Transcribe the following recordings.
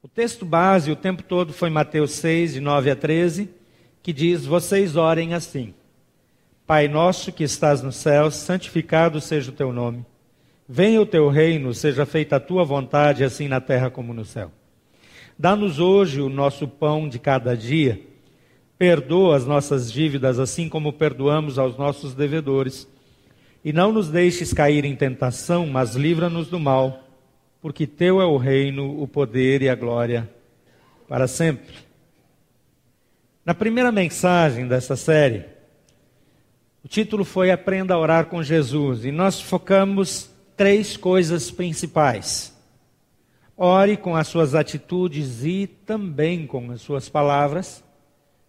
O texto base o tempo todo foi Mateus 6, de 9 a 13, que diz: Vocês orem assim. Pai nosso que estás no céu, santificado seja o teu nome. Venha o teu reino, seja feita a tua vontade, assim na terra como no céu. Dá-nos hoje o nosso pão de cada dia. Perdoa as nossas dívidas, assim como perdoamos aos nossos devedores. E não nos deixes cair em tentação, mas livra-nos do mal, porque teu é o reino, o poder e a glória para sempre. Na primeira mensagem dessa série, o título foi Aprenda a Orar com Jesus, e nós focamos três coisas principais. Ore com as suas atitudes e também com as suas palavras,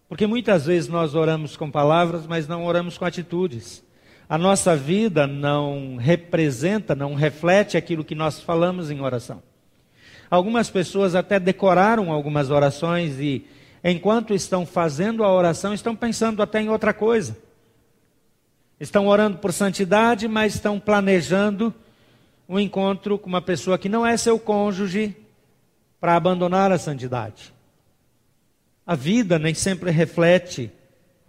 porque muitas vezes nós oramos com palavras, mas não oramos com atitudes. A nossa vida não representa, não reflete aquilo que nós falamos em oração. Algumas pessoas até decoraram algumas orações e, enquanto estão fazendo a oração, estão pensando até em outra coisa. Estão orando por santidade, mas estão planejando um encontro com uma pessoa que não é seu cônjuge para abandonar a santidade. A vida nem sempre reflete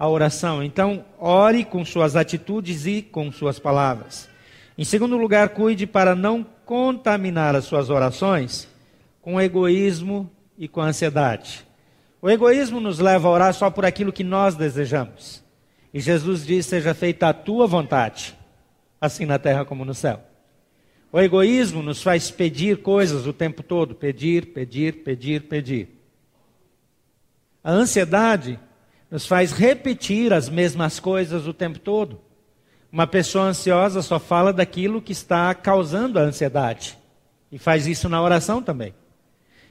a oração. Então, ore com suas atitudes e com suas palavras. Em segundo lugar, cuide para não contaminar as suas orações com egoísmo e com ansiedade. O egoísmo nos leva a orar só por aquilo que nós desejamos. E Jesus diz: Seja feita a tua vontade, assim na terra como no céu. O egoísmo nos faz pedir coisas o tempo todo pedir, pedir, pedir, pedir. A ansiedade nos faz repetir as mesmas coisas o tempo todo. Uma pessoa ansiosa só fala daquilo que está causando a ansiedade. E faz isso na oração também.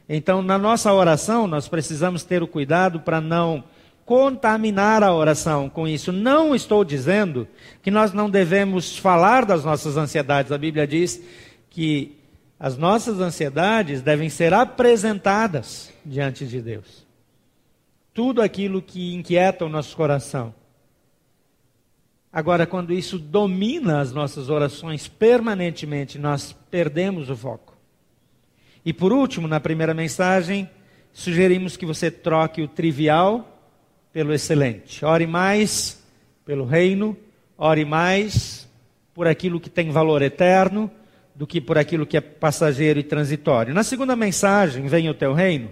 Então, na nossa oração, nós precisamos ter o cuidado para não contaminar a oração com isso. Não estou dizendo que nós não devemos falar das nossas ansiedades. A Bíblia diz que as nossas ansiedades devem ser apresentadas diante de Deus. Tudo aquilo que inquieta o nosso coração. Agora, quando isso domina as nossas orações permanentemente, nós perdemos o foco. E por último, na primeira mensagem, sugerimos que você troque o trivial pelo excelente. Ore mais pelo reino, ore mais por aquilo que tem valor eterno do que por aquilo que é passageiro e transitório. Na segunda mensagem, venha o teu reino,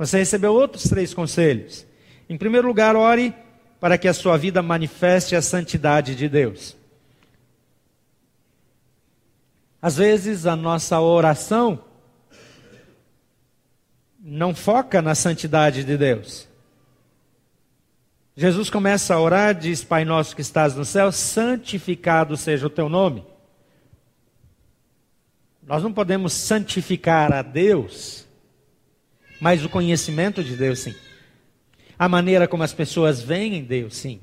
você recebeu outros três conselhos. Em primeiro lugar, ore para que a sua vida manifeste a santidade de Deus. Às vezes a nossa oração não foca na santidade de Deus. Jesus começa a orar, diz: Pai nosso que estás no céu, santificado seja o teu nome. Nós não podemos santificar a Deus, mas o conhecimento de Deus, sim. A maneira como as pessoas veem Deus, sim.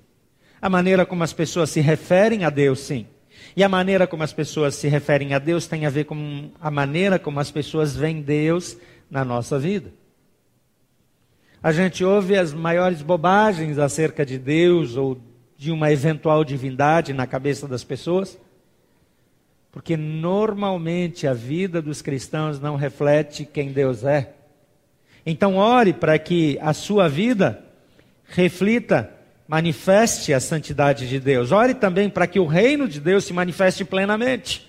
A maneira como as pessoas se referem a Deus, sim. E a maneira como as pessoas se referem a Deus tem a ver com a maneira como as pessoas veem Deus na nossa vida. A gente ouve as maiores bobagens acerca de Deus ou de uma eventual divindade na cabeça das pessoas, porque normalmente a vida dos cristãos não reflete quem Deus é. Então, ore para que a sua vida reflita, manifeste a santidade de Deus. Ore também para que o reino de Deus se manifeste plenamente.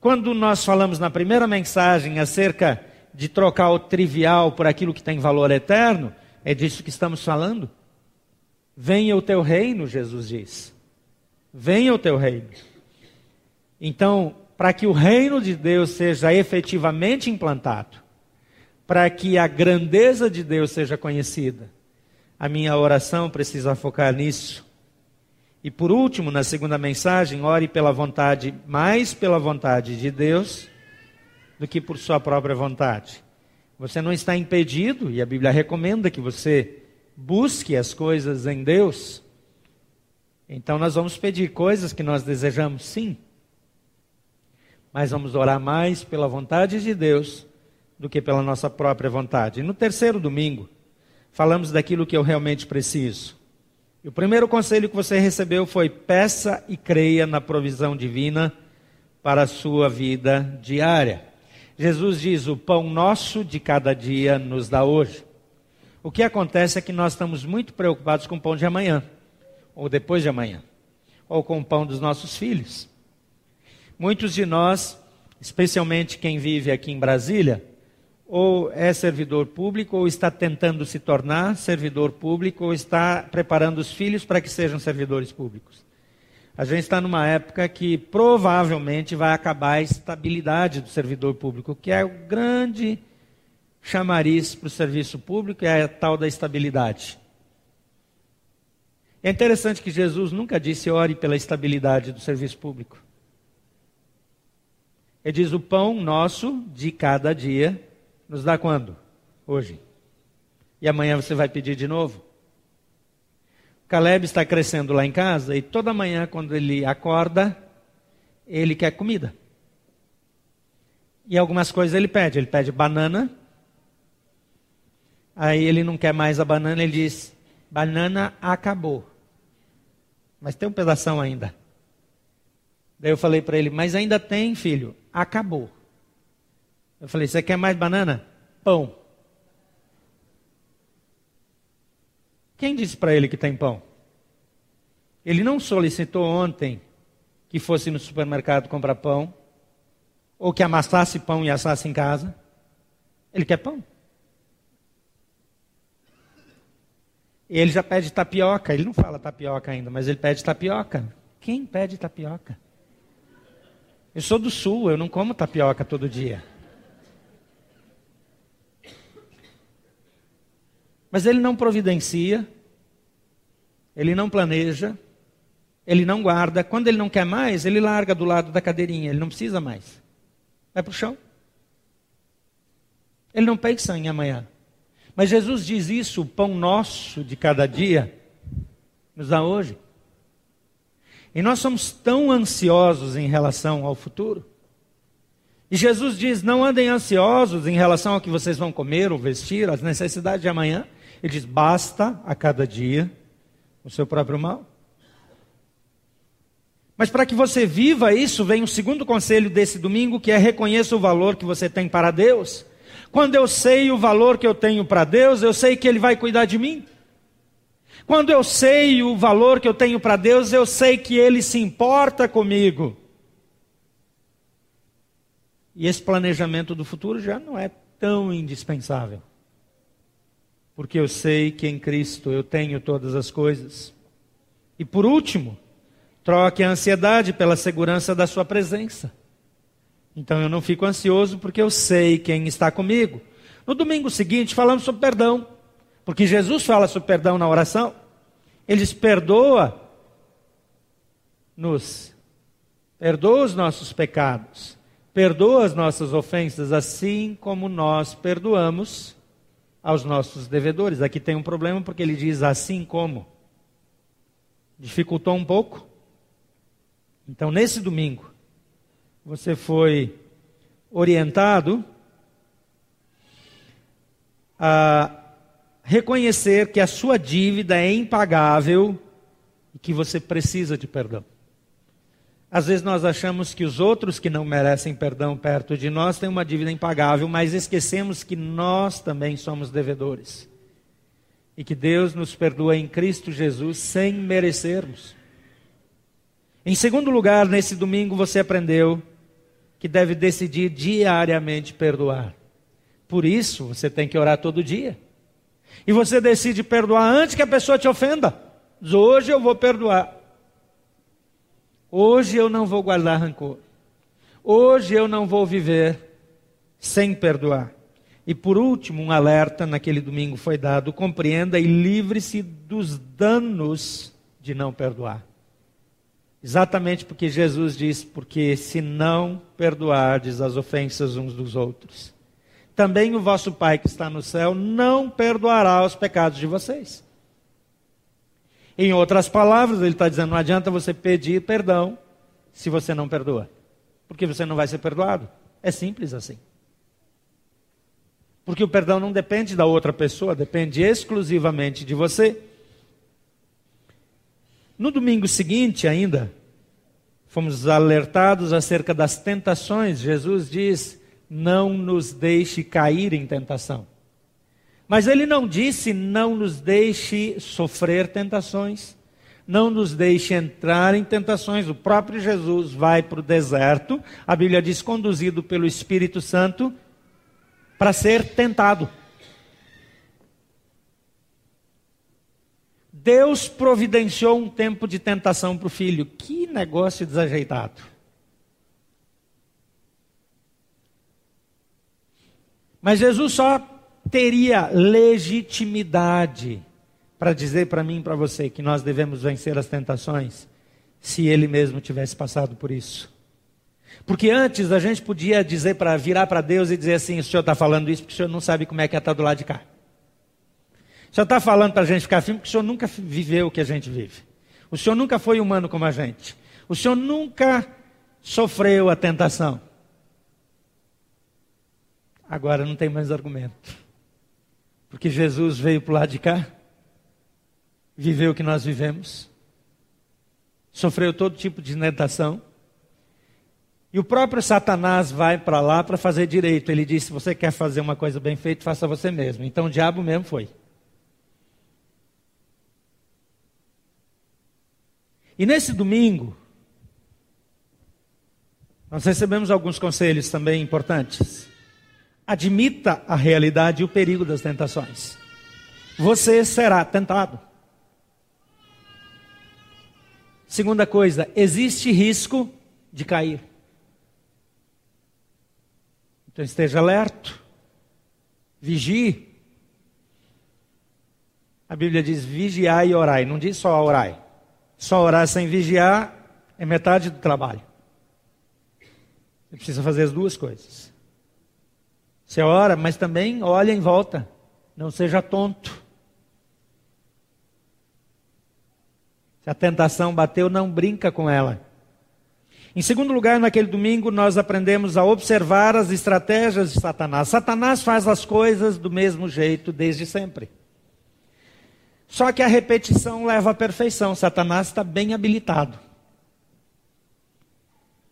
Quando nós falamos na primeira mensagem acerca de trocar o trivial por aquilo que tem valor eterno, é disso que estamos falando. Venha o teu reino, Jesus diz. Venha o teu reino. Então, para que o reino de Deus seja efetivamente implantado, para que a grandeza de Deus seja conhecida, a minha oração precisa focar nisso. E por último, na segunda mensagem, ore pela vontade, mais pela vontade de Deus do que por sua própria vontade. Você não está impedido, e a Bíblia recomenda que você busque as coisas em Deus. Então nós vamos pedir coisas que nós desejamos, sim. Mas vamos orar mais pela vontade de Deus do que pela nossa própria vontade. E no terceiro domingo, falamos daquilo que eu realmente preciso. E o primeiro conselho que você recebeu foi: peça e creia na provisão divina para a sua vida diária. Jesus diz: O pão nosso de cada dia nos dá hoje. O que acontece é que nós estamos muito preocupados com o pão de amanhã, ou depois de amanhã, ou com o pão dos nossos filhos. Muitos de nós, especialmente quem vive aqui em Brasília, ou é servidor público, ou está tentando se tornar servidor público, ou está preparando os filhos para que sejam servidores públicos. A gente está numa época que provavelmente vai acabar a estabilidade do servidor público, que é o grande chamariz para o serviço público, é a tal da estabilidade. É interessante que Jesus nunca disse ore pela estabilidade do serviço público. Ele diz: o pão nosso de cada dia nos dá quando? Hoje. E amanhã você vai pedir de novo? Caleb está crescendo lá em casa e toda manhã, quando ele acorda, ele quer comida. E algumas coisas ele pede. Ele pede banana. Aí ele não quer mais a banana, ele diz: banana acabou. Mas tem um pedaço ainda. Daí eu falei para ele: mas ainda tem, filho. Acabou. Eu falei: você quer mais banana? Pão. Quem disse para ele que tem pão? Ele não solicitou ontem que fosse no supermercado comprar pão, ou que amassasse pão e assasse em casa. Ele quer pão. Ele já pede tapioca. Ele não fala tapioca ainda, mas ele pede tapioca. Quem pede tapioca? Eu sou do sul, eu não como tapioca todo dia. Mas ele não providencia, ele não planeja, ele não guarda. Quando ele não quer mais, ele larga do lado da cadeirinha, ele não precisa mais. Vai para o chão. Ele não pensa em amanhã. Mas Jesus diz isso: o pão nosso de cada dia nos dá hoje. E nós somos tão ansiosos em relação ao futuro. E Jesus diz: não andem ansiosos em relação ao que vocês vão comer ou vestir, as necessidades de amanhã. Ele diz: basta a cada dia o seu próprio mal. Mas para que você viva isso, vem o segundo conselho desse domingo, que é reconheça o valor que você tem para Deus. Quando eu sei o valor que eu tenho para Deus, eu sei que Ele vai cuidar de mim. Quando eu sei o valor que eu tenho para Deus, eu sei que Ele se importa comigo. E esse planejamento do futuro já não é tão indispensável porque eu sei que em Cristo eu tenho todas as coisas. E por último, troque a ansiedade pela segurança da Sua presença. Então eu não fico ansioso porque eu sei quem está comigo. No domingo seguinte, falamos sobre perdão, porque Jesus fala sobre perdão na oração. Ele diz: perdoa-nos, perdoa os nossos pecados, perdoa as nossas ofensas, assim como nós perdoamos aos nossos devedores. Aqui tem um problema porque ele diz assim como. Dificultou um pouco? Então, nesse domingo, você foi orientado a reconhecer que a sua dívida é impagável e que você precisa de perdão. Às vezes nós achamos que os outros que não merecem perdão perto de nós têm uma dívida impagável, mas esquecemos que nós também somos devedores. E que Deus nos perdoa em Cristo Jesus sem merecermos. Em segundo lugar, nesse domingo você aprendeu que deve decidir diariamente perdoar. Por isso, você tem que orar todo dia. E você decide perdoar antes que a pessoa te ofenda. Hoje eu vou perdoar. Hoje eu não vou guardar rancor. Hoje eu não vou viver sem perdoar. E por último, um alerta naquele domingo foi dado: compreenda e livre-se dos danos de não perdoar. Exatamente porque Jesus diz: porque se não perdoardes as ofensas uns dos outros, também o vosso Pai que está no céu não perdoará os pecados de vocês. Em outras palavras, ele está dizendo: não adianta você pedir perdão se você não perdoa, porque você não vai ser perdoado. É simples assim. Porque o perdão não depende da outra pessoa, depende exclusivamente de você. No domingo seguinte, ainda, fomos alertados acerca das tentações. Jesus diz: não nos deixe cair em tentação. Mas ele não disse não nos deixe sofrer tentações, não nos deixe entrar em tentações. O próprio Jesus vai para o deserto, a Bíblia diz conduzido pelo Espírito Santo, para ser tentado. Deus providenciou um tempo de tentação para o filho. Que negócio desajeitado. Mas Jesus só teria legitimidade para dizer para mim e para você que nós devemos vencer as tentações se ele mesmo tivesse passado por isso. Porque antes a gente podia dizer para virar para Deus e dizer assim: o senhor está falando isso porque o senhor não sabe como é que é estar tá do lado de cá. O senhor está falando para a gente ficar firme porque o senhor nunca viveu o que a gente vive. O senhor nunca foi humano como a gente. O senhor nunca sofreu a tentação. Agora não tem mais argumento. Porque Jesus veio para o lado de cá, viveu o que nós vivemos, sofreu todo tipo de tentação. E o próprio Satanás vai para lá para fazer direito. Ele disse: se você quer fazer uma coisa bem feita, faça você mesmo. Então o diabo mesmo foi. E nesse domingo, nós recebemos alguns conselhos também importantes. Admita a realidade e o perigo das tentações. Você será tentado. Segunda coisa, existe risco de cair. Então esteja alerta, vigie. A Bíblia diz vigiai e orai, não diz só orai. Só orar sem vigiar é metade do trabalho. Você precisa fazer as duas coisas. Você ora, mas também olha em volta. Não seja tonto. Se a tentação bateu, não brinca com ela. Em segundo lugar, naquele domingo, nós aprendemos a observar as estratégias de Satanás. Satanás faz as coisas do mesmo jeito desde sempre. Só que a repetição leva à perfeição. Satanás está bem habilitado.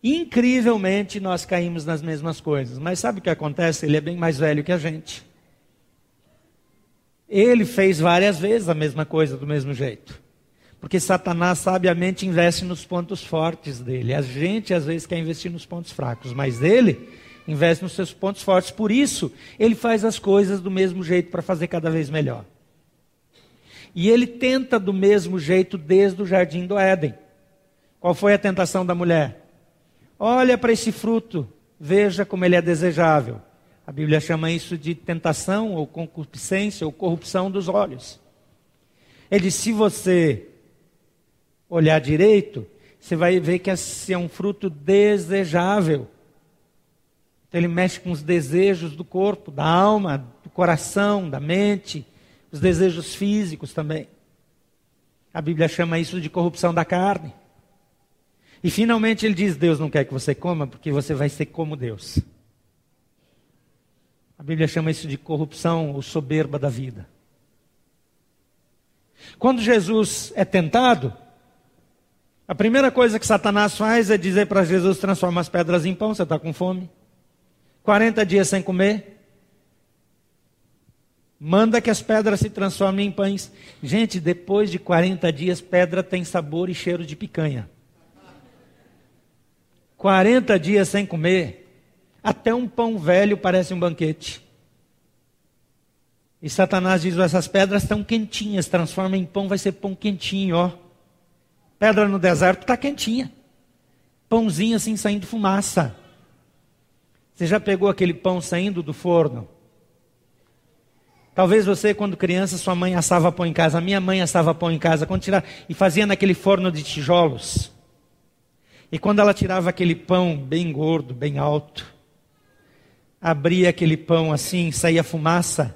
Incrivelmente nós caímos nas mesmas coisas. Mas sabe o que acontece? Ele é bem mais velho que a gente. Ele fez várias vezes a mesma coisa do mesmo jeito. Porque Satanás sabiamente investe nos pontos fortes dele. A gente às vezes quer investir nos pontos fracos, mas ele investe nos seus pontos fortes. Por isso, ele faz as coisas do mesmo jeito para fazer cada vez melhor. E ele tenta do mesmo jeito desde o jardim do Éden. Qual foi a tentação da mulher? Olha para esse fruto, veja como ele é desejável. A Bíblia chama isso de tentação ou concupiscência ou corrupção dos olhos. Ele diz: se você olhar direito, você vai ver que esse é um fruto desejável. Então, ele mexe com os desejos do corpo, da alma, do coração, da mente os desejos físicos também. A Bíblia chama isso de corrupção da carne. E finalmente ele diz: Deus não quer que você coma porque você vai ser como Deus. A Bíblia chama isso de corrupção ou soberba da vida. Quando Jesus é tentado, a primeira coisa que Satanás faz é dizer para Jesus: transforma as pedras em pão, você está com fome. 40 dias sem comer. Manda que as pedras se transformem em pães. Gente, depois de 40 dias, pedra tem sabor e cheiro de picanha. 40 dias sem comer, até um pão velho parece um banquete. E Satanás diz: essas pedras estão quentinhas, transforma em pão, vai ser pão quentinho, ó. Pedra no deserto está quentinha. Pãozinho assim saindo fumaça. Você já pegou aquele pão saindo do forno? Talvez você, quando criança, sua mãe assava pão em casa. Minha mãe assava pão em casa quando tirava, e fazia naquele forno de tijolos. E quando ela tirava aquele pão bem gordo, bem alto, abria aquele pão assim, saía fumaça,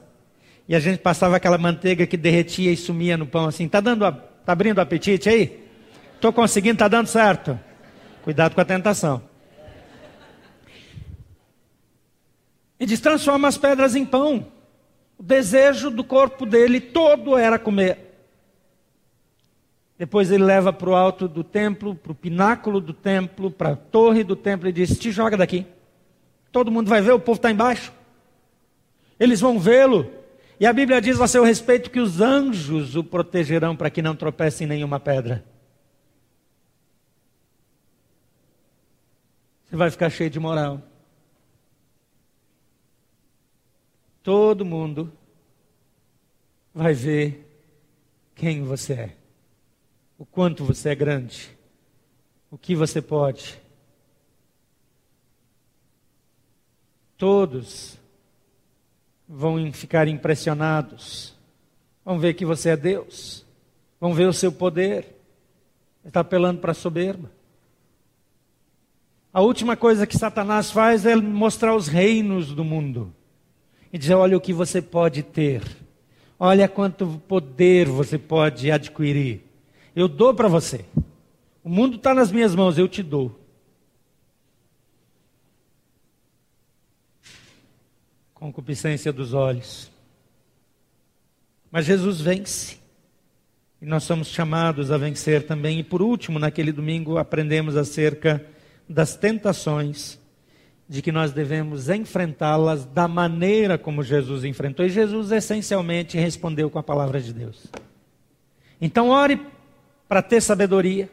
e a gente passava aquela manteiga que derretia e sumia no pão assim. Tá dando, tá abrindo o apetite aí? Tô conseguindo, tá dando certo. Cuidado com a tentação. E diz: transforma as pedras em pão. O desejo do corpo dele todo era comer. Depois ele leva para o alto do templo, para o pináculo do templo, para a torre do templo e diz: Te joga daqui. Todo mundo vai ver, o povo está embaixo. Eles vão vê-lo. E a Bíblia diz a seu respeito que os anjos o protegerão para que não tropece em nenhuma pedra. Você vai ficar cheio de moral. Todo mundo vai ver quem você é, o quanto você é grande, o que você pode. Todos vão ficar impressionados, vão ver que você é Deus, vão ver o seu poder. Está apelando para a soberba. A última coisa que Satanás faz é mostrar os reinos do mundo e dizer: olha o que você pode ter, olha quanto poder você pode adquirir. Eu dou para você. O mundo está nas minhas mãos, eu te dou. concupiscência dos olhos. Mas Jesus vence. E nós somos chamados a vencer também. E por último, naquele domingo, aprendemos acerca das tentações, de que nós devemos enfrentá-las da maneira como Jesus enfrentou. E Jesus essencialmente respondeu com a palavra de Deus. Então, ore para ter sabedoria,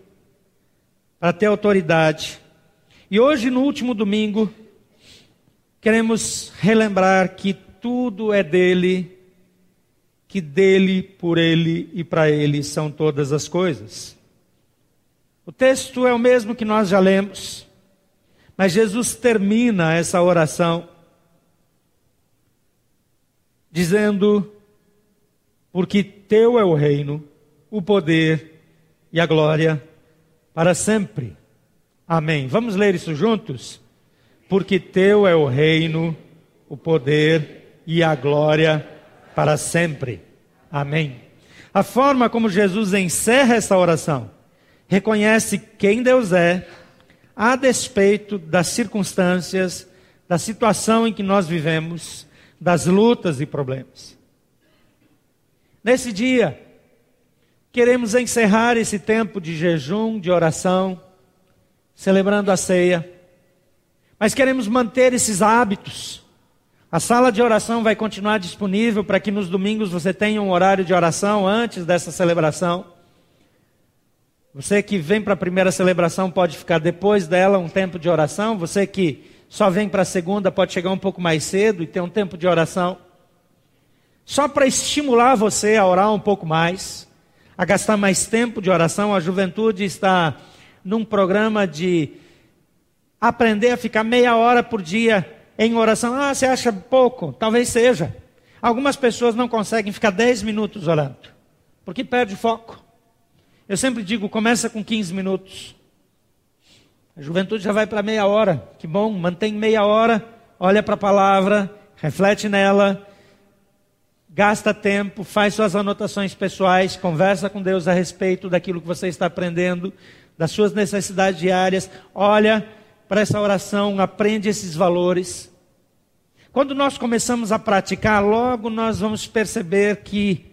para ter autoridade. E hoje, no último domingo, Queremos relembrar que tudo é dele, que dele, por ele e para ele são todas as coisas. O texto é o mesmo que nós já lemos, mas Jesus termina essa oração dizendo: Porque teu é o reino, o poder e a glória para sempre. Amém. Vamos ler isso juntos? porque teu é o reino, o poder e a glória para sempre. Amém. A forma como Jesus encerra essa oração reconhece quem Deus é, a despeito das circunstâncias, da situação em que nós vivemos, das lutas e problemas. Nesse dia, queremos encerrar esse tempo de jejum, de oração, celebrando a ceia mas queremos manter esses hábitos. A sala de oração vai continuar disponível para que nos domingos você tenha um horário de oração antes dessa celebração. Você que vem para a primeira celebração pode ficar depois dela um tempo de oração. Você que só vem para a segunda pode chegar um pouco mais cedo e ter um tempo de oração. Só para estimular você a orar um pouco mais, a gastar mais tempo de oração. A juventude está num programa de aprender a ficar meia hora por dia em oração. Ah, você acha pouco? Talvez seja. Algumas pessoas não conseguem ficar 10 minutos orando, porque perde foco. Eu sempre digo, começa com 15 minutos. A juventude já vai para meia hora. Que bom, mantém meia hora, olha para a palavra, reflete nela, gasta tempo, faz suas anotações pessoais, conversa com Deus a respeito daquilo que você está aprendendo, das suas necessidades diárias, olha para essa oração, aprende esses valores. Quando nós começamos a praticar, logo nós vamos perceber que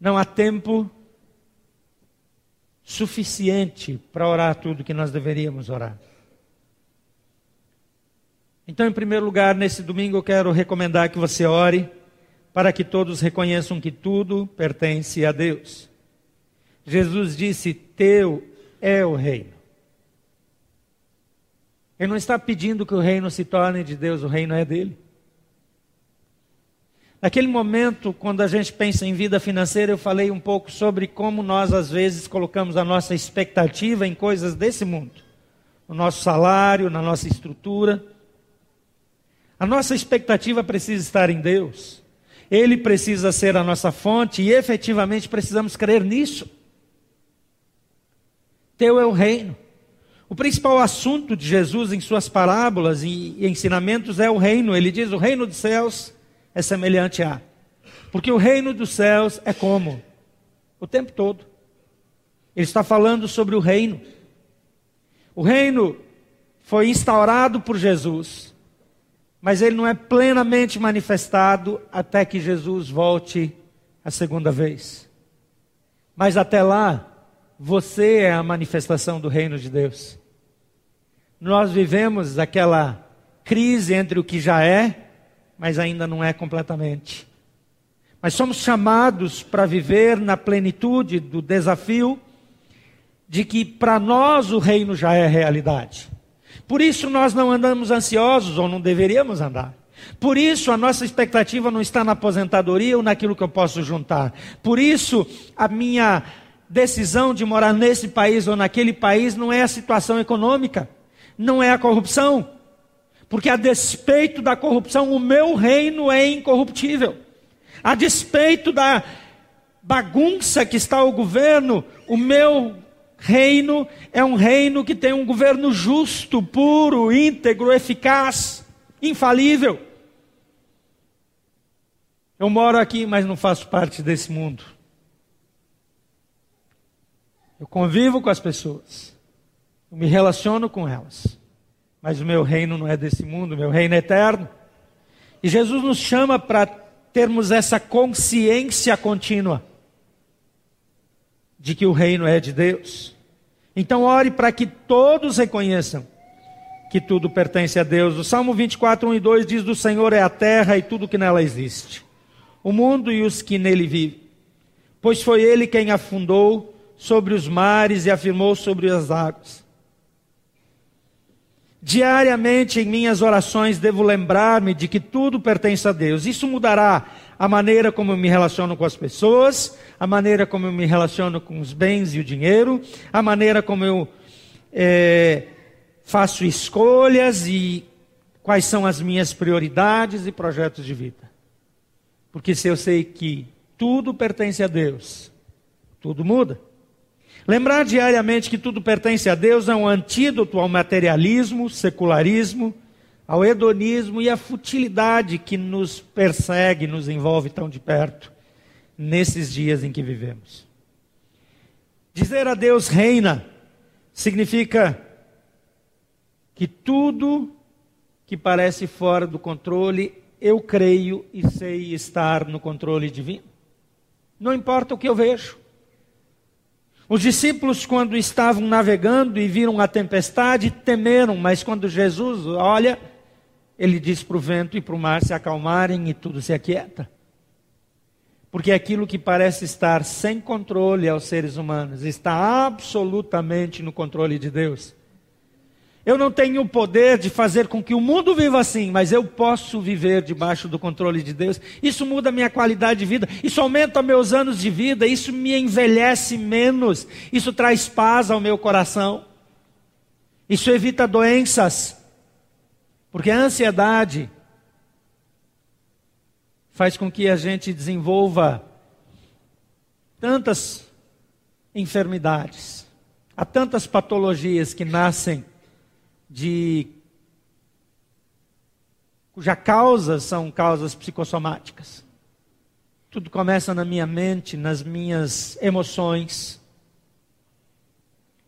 não há tempo suficiente para orar tudo que nós deveríamos orar. Então, em primeiro lugar, nesse domingo eu quero recomendar que você ore para que todos reconheçam que tudo pertence a Deus. Jesus disse: Teu é o reino. Ele não está pedindo que o reino se torne de Deus, o reino é dele. Naquele momento, quando a gente pensa em vida financeira, eu falei um pouco sobre como nós, às vezes, colocamos a nossa expectativa em coisas desse mundo. No nosso salário, na nossa estrutura. A nossa expectativa precisa estar em Deus. Ele precisa ser a nossa fonte e efetivamente precisamos crer nisso. Teu é o reino. O principal assunto de Jesus em suas parábolas e ensinamentos é o reino. Ele diz: o reino dos céus é semelhante a. Porque o reino dos céus é como? O tempo todo. Ele está falando sobre o reino. O reino foi instaurado por Jesus, mas ele não é plenamente manifestado até que Jesus volte a segunda vez. Mas até lá, você é a manifestação do reino de Deus. nós vivemos aquela crise entre o que já é, mas ainda não é completamente. Mas somos chamados para viver na plenitude do desafio de que para nós o reino já é realidade. Por isso nós não andamos ansiosos, ou não deveríamos andar. Por isso a nossa expectativa não está na aposentadoria ou naquilo que eu posso juntar. Por isso a minha decisão de morar nesse país ou naquele país não é a situação econômica, não é a corrupção. Porque a despeito da corrupção, o meu reino é incorruptível. A despeito da bagunça que está o governo, o meu reino é um reino que tem um governo justo, puro, íntegro, eficaz, infalível. Eu moro aqui, mas não faço parte desse mundo. Eu convivo com as pessoas. Eu me relaciono com elas. Mas o meu reino não é desse mundo, o meu reino é eterno. E Jesus nos chama para termos essa consciência contínua de que o reino é de Deus. Então, ore para que todos reconheçam que tudo pertence a Deus. O Salmo 24, 1 e 2 diz: Do Senhor é a terra e tudo que nela existe, o mundo e os que nele vivem. Pois foi ele quem afundou sobre os mares e afirmou sobre as águas. Diariamente em minhas orações devo lembrar-me de que tudo pertence a Deus. Isso mudará a maneira como eu me relaciono com as pessoas, a maneira como eu me relaciono com os bens e o dinheiro, a maneira como eu é, faço escolhas e quais são as minhas prioridades e projetos de vida. Porque se eu sei que tudo pertence a Deus, tudo muda. Lembrar diariamente que tudo pertence a Deus é um antídoto ao materialismo, secularismo, ao hedonismo e à futilidade que nos persegue, nos envolve tão de perto nesses dias em que vivemos. Dizer a Deus reina significa que tudo que parece fora do controle, eu creio e sei estar no controle divino. Não importa o que eu vejo. Os discípulos, quando estavam navegando e viram a tempestade, temeram, mas quando Jesus olha, ele diz para o vento e para o mar se acalmarem e tudo se aquieta. Porque aquilo que parece estar sem controle aos seres humanos está absolutamente no controle de Deus. Eu não tenho o poder de fazer com que o mundo viva assim, mas eu posso viver debaixo do controle de Deus. Isso muda a minha qualidade de vida, isso aumenta meus anos de vida, isso me envelhece menos, isso traz paz ao meu coração, isso evita doenças, porque a ansiedade faz com que a gente desenvolva tantas enfermidades, há tantas patologias que nascem de cuja causa são causas psicossomáticas. Tudo começa na minha mente, nas minhas emoções.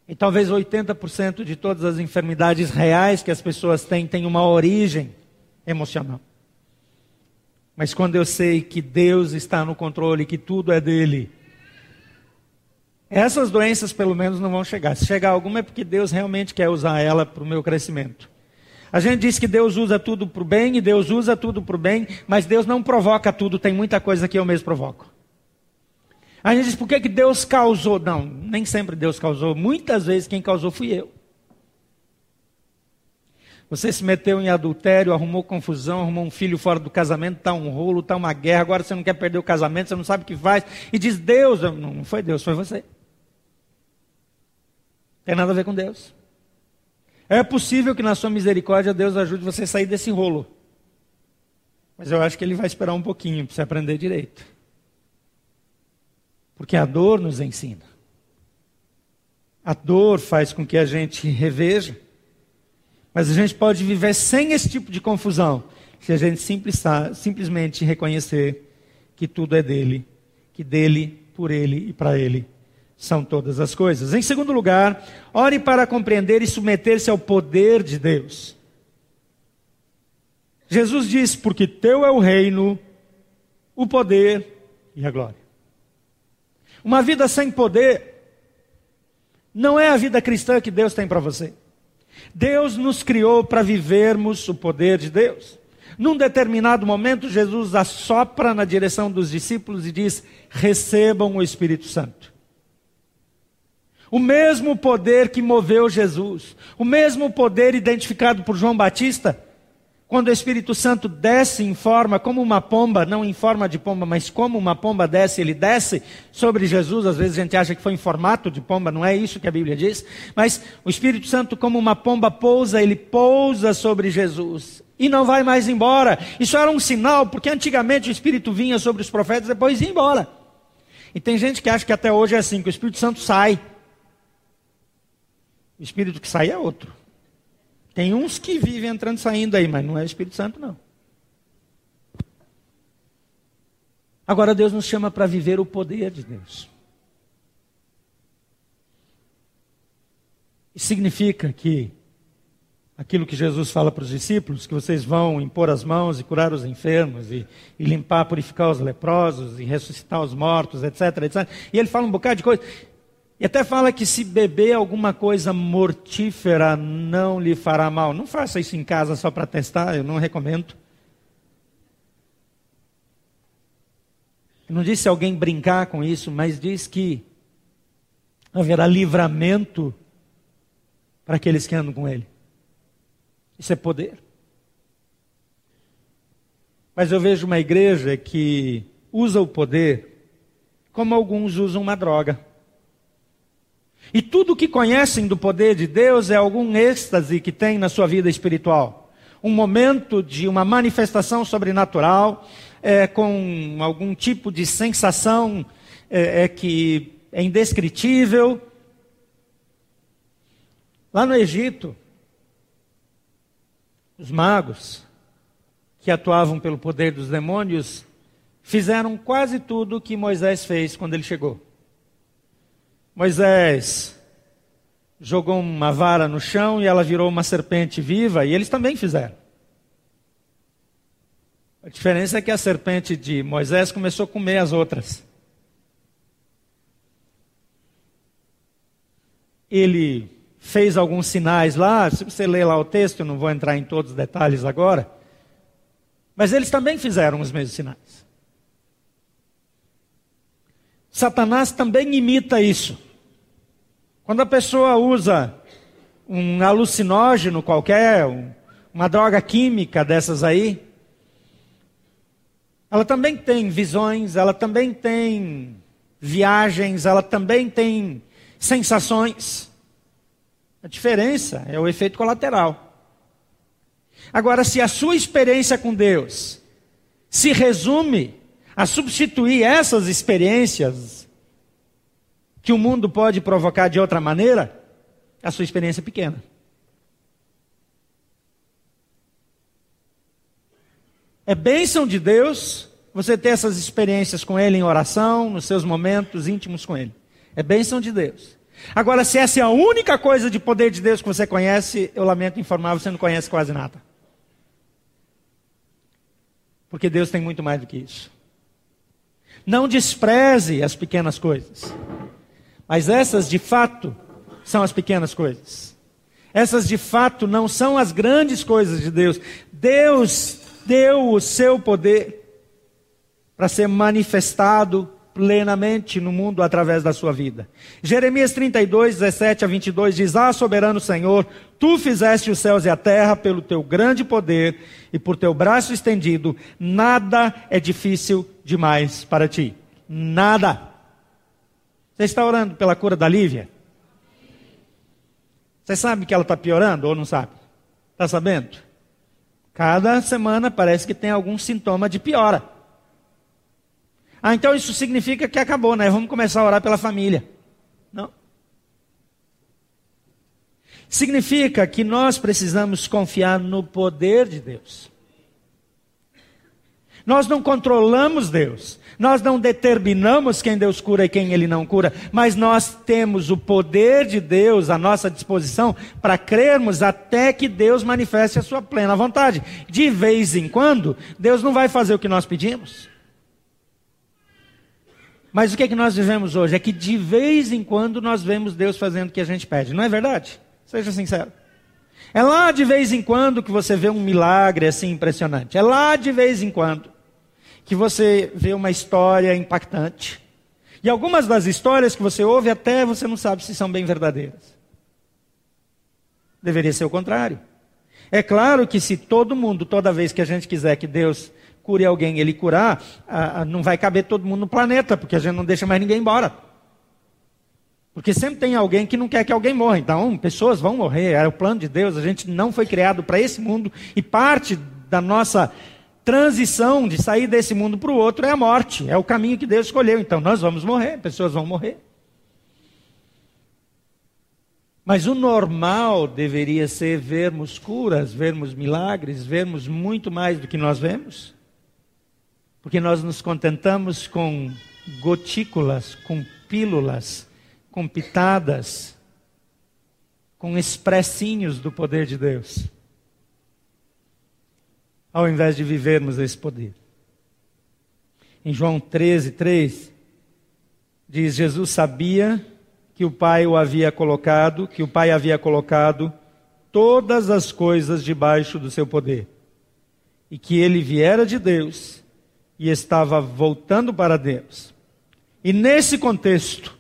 E talvez 80% de todas as enfermidades reais que as pessoas têm têm uma origem emocional. Mas quando eu sei que Deus está no controle, que tudo é dele, essas doenças, pelo menos, não vão chegar. Se chegar alguma, é porque Deus realmente quer usar ela para o meu crescimento. A gente diz que Deus usa tudo para o bem e Deus usa tudo para o bem, mas Deus não provoca tudo, tem muita coisa que eu mesmo provoco. A gente diz, por que, que Deus causou? Não, nem sempre Deus causou. Muitas vezes quem causou fui eu. Você se meteu em adultério, arrumou confusão, arrumou um filho fora do casamento, está um rolo, está uma guerra, agora você não quer perder o casamento, você não sabe o que faz, e diz, Deus, não foi Deus, foi você. Tem nada a ver com Deus. É possível que na sua misericórdia Deus ajude você a sair desse rolo. Mas eu acho que ele vai esperar um pouquinho para você aprender direito. Porque a dor nos ensina. A dor faz com que a gente reveja. Mas a gente pode viver sem esse tipo de confusão se a gente simples, simplesmente reconhecer que tudo é dele, que dele, por ele e para ele são todas as coisas. Em segundo lugar, ore para compreender e submeter-se ao poder de Deus. Jesus diz: Porque teu é o reino, o poder e a glória. Uma vida sem poder não é a vida cristã que Deus tem para você. Deus nos criou para vivermos o poder de Deus. Num determinado momento, Jesus assopra na direção dos discípulos e diz: recebam o Espírito Santo. O mesmo poder que moveu Jesus, o mesmo poder identificado por João Batista, quando o Espírito Santo desce em forma como uma pomba, não em forma de pomba, mas como uma pomba desce, ele desce sobre Jesus. Às vezes a gente acha que foi em formato de pomba, não é isso que a Bíblia diz. Mas o Espírito Santo, como uma pomba pousa, ele pousa sobre Jesus e não vai mais embora. Isso era um sinal, porque antigamente o Espírito vinha sobre os profetas e depois ia embora. E tem gente que acha que até hoje é assim, que o Espírito Santo sai. O Espírito que sai é outro. Tem uns que vivem entrando e saindo aí, mas não é o Espírito Santo, não. Agora Deus nos chama para viver o poder de Deus. Isso significa que aquilo que Jesus fala para os discípulos, que vocês vão impor as mãos e curar os enfermos, e, e, limpar, purificar os leprosos, e ressuscitar os mortos, etc, etc. E ele fala um bocado de coisa. E até fala que se beber alguma coisa mortífera não lhe fará mal. Não faça isso em casa só para testar, eu não recomendo. Não disse alguém brincar com isso, mas diz que haverá livramento para aqueles que andam com ele. Isso é poder. Mas eu vejo uma igreja que usa o poder como alguns usam uma droga. E tudo o que conhecem do poder de Deus é algum êxtase que tem na sua vida espiritual. Um momento de uma manifestação sobrenatural, é, com algum tipo de sensação é, é que é indescritível. Lá no Egito, os magos, que atuavam pelo poder dos demônios, fizeram quase tudo o que Moisés fez quando ele chegou. Moisés jogou uma vara no chão e ela virou uma serpente viva, e eles também fizeram. A diferença é que a serpente de Moisés começou a comer as outras. Ele fez alguns sinais lá, se você ler lá o texto, eu não vou entrar em todos os detalhes agora, mas eles também fizeram os mesmos sinais. Satanás também imita isso. Quando a pessoa usa um alucinógeno qualquer, uma droga química dessas aí, ela também tem visões, ela também tem viagens, ela também tem sensações. A diferença é o efeito colateral. Agora, se a sua experiência com Deus se resume a substituir essas experiências que o mundo pode provocar de outra maneira, a sua experiência pequena. É bênção de Deus você ter essas experiências com Ele em oração, nos seus momentos íntimos com Ele. É bênção de Deus. Agora, se essa é a única coisa de poder de Deus que você conhece, eu lamento informar, você não conhece quase nada. Porque Deus tem muito mais do que isso. Não despreze as pequenas coisas. Mas essas, de fato, são as pequenas coisas. Essas, de fato, não são as grandes coisas de Deus. Deus deu o seu poder para ser manifestado plenamente no mundo através da sua vida. Jeremias 32, 17 a 22 diz: Ah, soberano Senhor, tu fizeste os céus e a terra pelo teu grande poder e por teu braço estendido, nada é difícil demais para ti. Nada. Você está orando pela cura da Lívia? Você sabe que ela está piorando ou não sabe? Está sabendo? Cada semana parece que tem algum sintoma de piora. Ah, então isso significa que acabou, né? Vamos começar a orar pela família. Não. Significa que nós precisamos confiar no poder de Deus. Nós não controlamos Deus, nós não determinamos quem Deus cura e quem Ele não cura, mas nós temos o poder de Deus à nossa disposição para crermos até que Deus manifeste a sua plena vontade. De vez em quando, Deus não vai fazer o que nós pedimos. Mas o que é que nós vivemos hoje? É que de vez em quando nós vemos Deus fazendo o que a gente pede, não é verdade? Seja sincero. É lá de vez em quando que você vê um milagre assim impressionante. É lá de vez em quando que você vê uma história impactante. E algumas das histórias que você ouve até você não sabe se são bem verdadeiras. Deveria ser o contrário. É claro que se todo mundo, toda vez que a gente quiser que Deus cure alguém, ele curar, não vai caber todo mundo no planeta, porque a gente não deixa mais ninguém embora. Porque sempre tem alguém que não quer que alguém morra. Então, pessoas vão morrer, é o plano de Deus. A gente não foi criado para esse mundo e parte da nossa transição de sair desse mundo para o outro é a morte, é o caminho que Deus escolheu. Então nós vamos morrer, pessoas vão morrer. Mas o normal deveria ser vermos curas, vermos milagres, vermos muito mais do que nós vemos. Porque nós nos contentamos com gotículas, com pílulas, com pitadas, com expressinhos do poder de Deus ao invés de vivermos esse poder. Em João 13, 3, diz: Jesus sabia que o Pai o havia colocado, que o Pai havia colocado todas as coisas debaixo do seu poder, e que ele viera de Deus e estava voltando para Deus. E nesse contexto,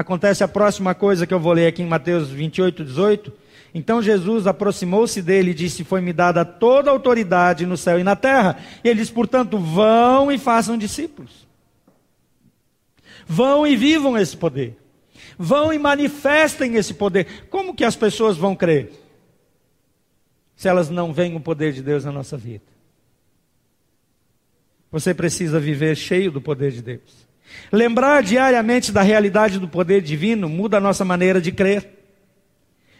acontece a próxima coisa que eu vou ler aqui em Mateus 28, 18 então Jesus aproximou-se dele e disse: Foi-me dada toda a autoridade no céu e na terra. E ele Portanto, vão e façam discípulos. Vão e vivam esse poder. Vão e manifestem esse poder. Como que as pessoas vão crer? Se elas não veem o poder de Deus na nossa vida. Você precisa viver cheio do poder de Deus. Lembrar diariamente da realidade do poder divino muda a nossa maneira de crer.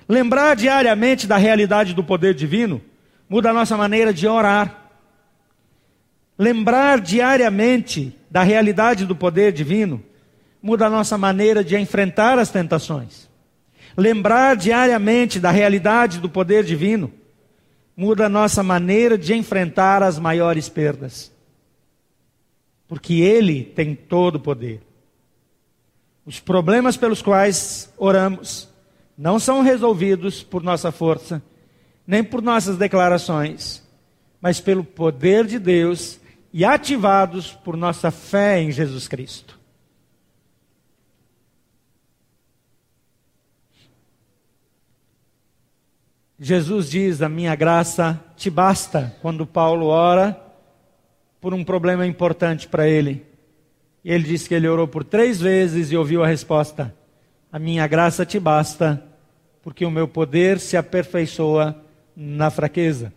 Lembrar diariamente da realidade do poder divino muda a nossa maneira de orar. Lembrar diariamente da realidade do poder divino muda a nossa maneira de enfrentar as tentações. Lembrar diariamente da realidade do poder divino muda a nossa maneira de enfrentar as maiores perdas. Porque Ele tem todo o poder. Os problemas pelos quais oramos não são resolvidos por nossa força, nem por nossas declarações, mas pelo poder de Deus e ativados por nossa fé em Jesus Cristo. Jesus diz: A minha graça te basta, quando Paulo ora por um problema importante para ele. E ele disse que ele orou por três vezes e ouviu a resposta: A minha graça te basta, porque o meu poder se aperfeiçoa na fraqueza.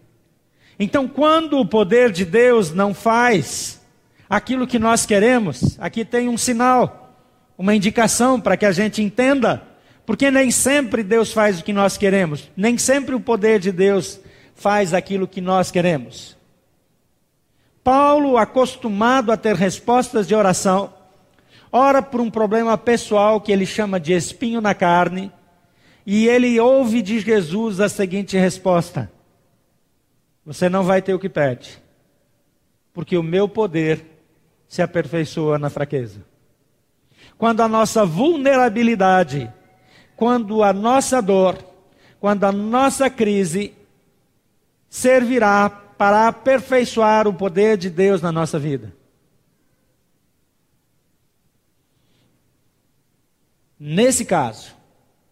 Então, quando o poder de Deus não faz aquilo que nós queremos, aqui tem um sinal, uma indicação para que a gente entenda, porque nem sempre Deus faz o que nós queremos, nem sempre o poder de Deus faz aquilo que nós queremos. Paulo, acostumado a ter respostas de oração, ora por um problema pessoal que ele chama de espinho na carne, e ele ouve de Jesus a seguinte resposta: Você não vai ter o que pede, porque o meu poder se aperfeiçoa na fraqueza. Quando a nossa vulnerabilidade, quando a nossa dor, quando a nossa crise servirá para aperfeiçoar o poder de Deus na nossa vida. Nesse caso,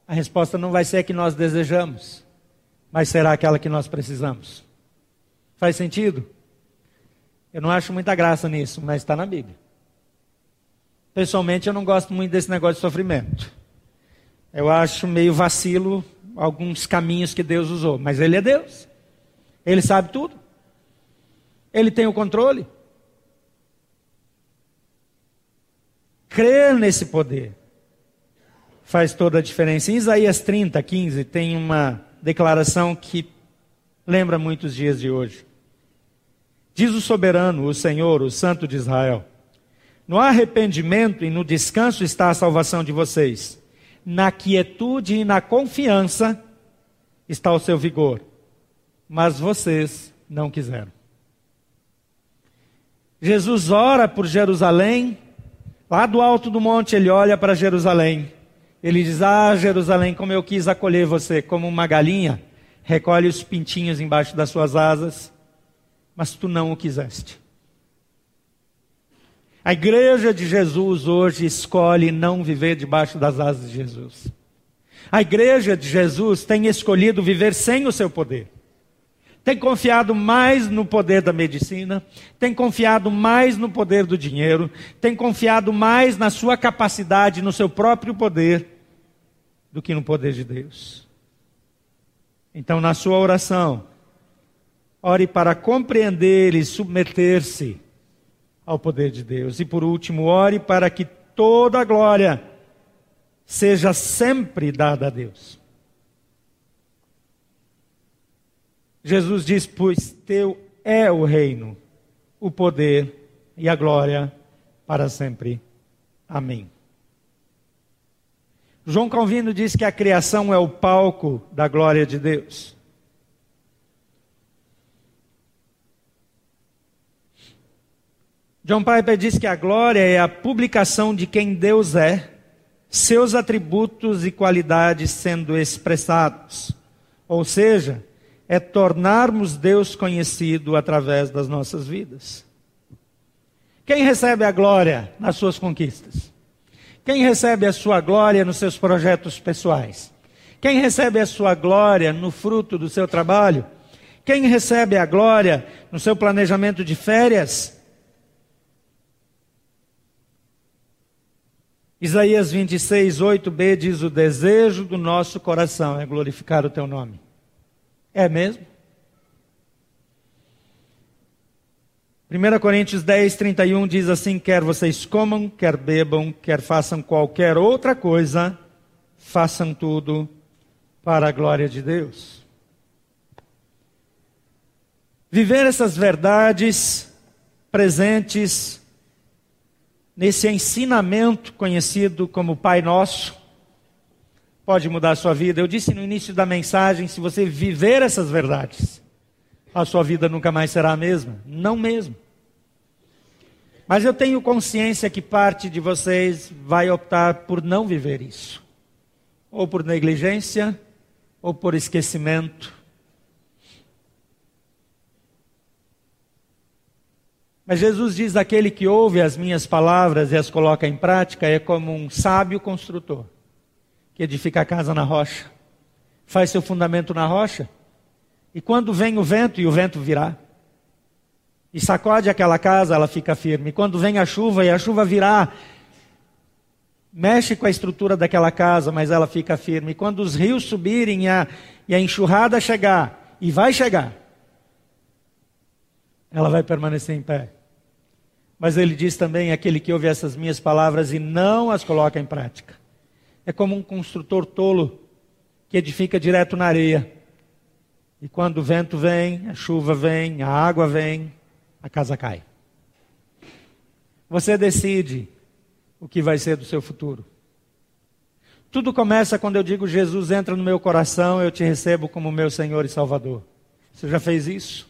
a resposta não vai ser a que nós desejamos, mas será aquela que nós precisamos. Faz sentido? Eu não acho muita graça nisso, mas está na Bíblia. Pessoalmente, eu não gosto muito desse negócio de sofrimento. Eu acho meio vacilo alguns caminhos que Deus usou, mas Ele é Deus. Ele sabe tudo. Ele tem o controle. Crer nesse poder faz toda a diferença. Em Isaías 30, 15, tem uma declaração que lembra muitos dias de hoje. Diz o soberano, o Senhor, o Santo de Israel: No arrependimento e no descanso está a salvação de vocês. Na quietude e na confiança está o seu vigor. Mas vocês não quiseram. Jesus ora por Jerusalém. Lá do alto do monte ele olha para Jerusalém ele diz: Ah, Jerusalém, como eu quis acolher você como uma galinha recolhe os pintinhos embaixo das suas asas, mas tu não o quiseste. A igreja de Jesus hoje escolhe não viver debaixo das asas de Jesus. A igreja de Jesus tem escolhido viver sem o seu poder. Tem confiado mais no poder da medicina, tem confiado mais no poder do dinheiro, tem confiado mais na sua capacidade, no seu próprio poder, do que no poder de Deus. Então, na sua oração, ore para compreender e submeter-se ao poder de Deus. E por último, ore para que toda a glória seja sempre dada a Deus. Jesus diz: Pois teu é o reino, o poder e a glória para sempre. Amém. João Calvino diz que a criação é o palco da glória de Deus. John Piper diz que a glória é a publicação de quem Deus é, seus atributos e qualidades sendo expressados. Ou seja, é tornarmos Deus conhecido através das nossas vidas. Quem recebe a glória nas suas conquistas? Quem recebe a sua glória nos seus projetos pessoais? Quem recebe a sua glória no fruto do seu trabalho? Quem recebe a glória no seu planejamento de férias? Isaías 26, 8b diz: O desejo do nosso coração é glorificar o teu nome. É mesmo? 1 Coríntios 10, 31 diz assim: Quer vocês comam, quer bebam, quer façam qualquer outra coisa, façam tudo para a glória de Deus. Viver essas verdades presentes nesse ensinamento conhecido como Pai Nosso, pode mudar a sua vida. Eu disse no início da mensagem: se você viver essas verdades, a sua vida nunca mais será a mesma. Não mesmo. Mas eu tenho consciência que parte de vocês vai optar por não viver isso, ou por negligência, ou por esquecimento, Mas Jesus diz: aquele que ouve as minhas palavras e as coloca em prática é como um sábio construtor que edifica a casa na rocha, faz seu fundamento na rocha, e quando vem o vento, e o vento virá, e sacode aquela casa, ela fica firme. E quando vem a chuva, e a chuva virá, mexe com a estrutura daquela casa, mas ela fica firme. E quando os rios subirem e a, e a enxurrada chegar, e vai chegar, ela vai permanecer em pé. Mas ele diz também: aquele que ouve essas minhas palavras e não as coloca em prática. É como um construtor tolo que edifica direto na areia. E quando o vento vem, a chuva vem, a água vem, a casa cai. Você decide o que vai ser do seu futuro. Tudo começa quando eu digo: Jesus entra no meu coração, eu te recebo como meu Senhor e Salvador. Você já fez isso?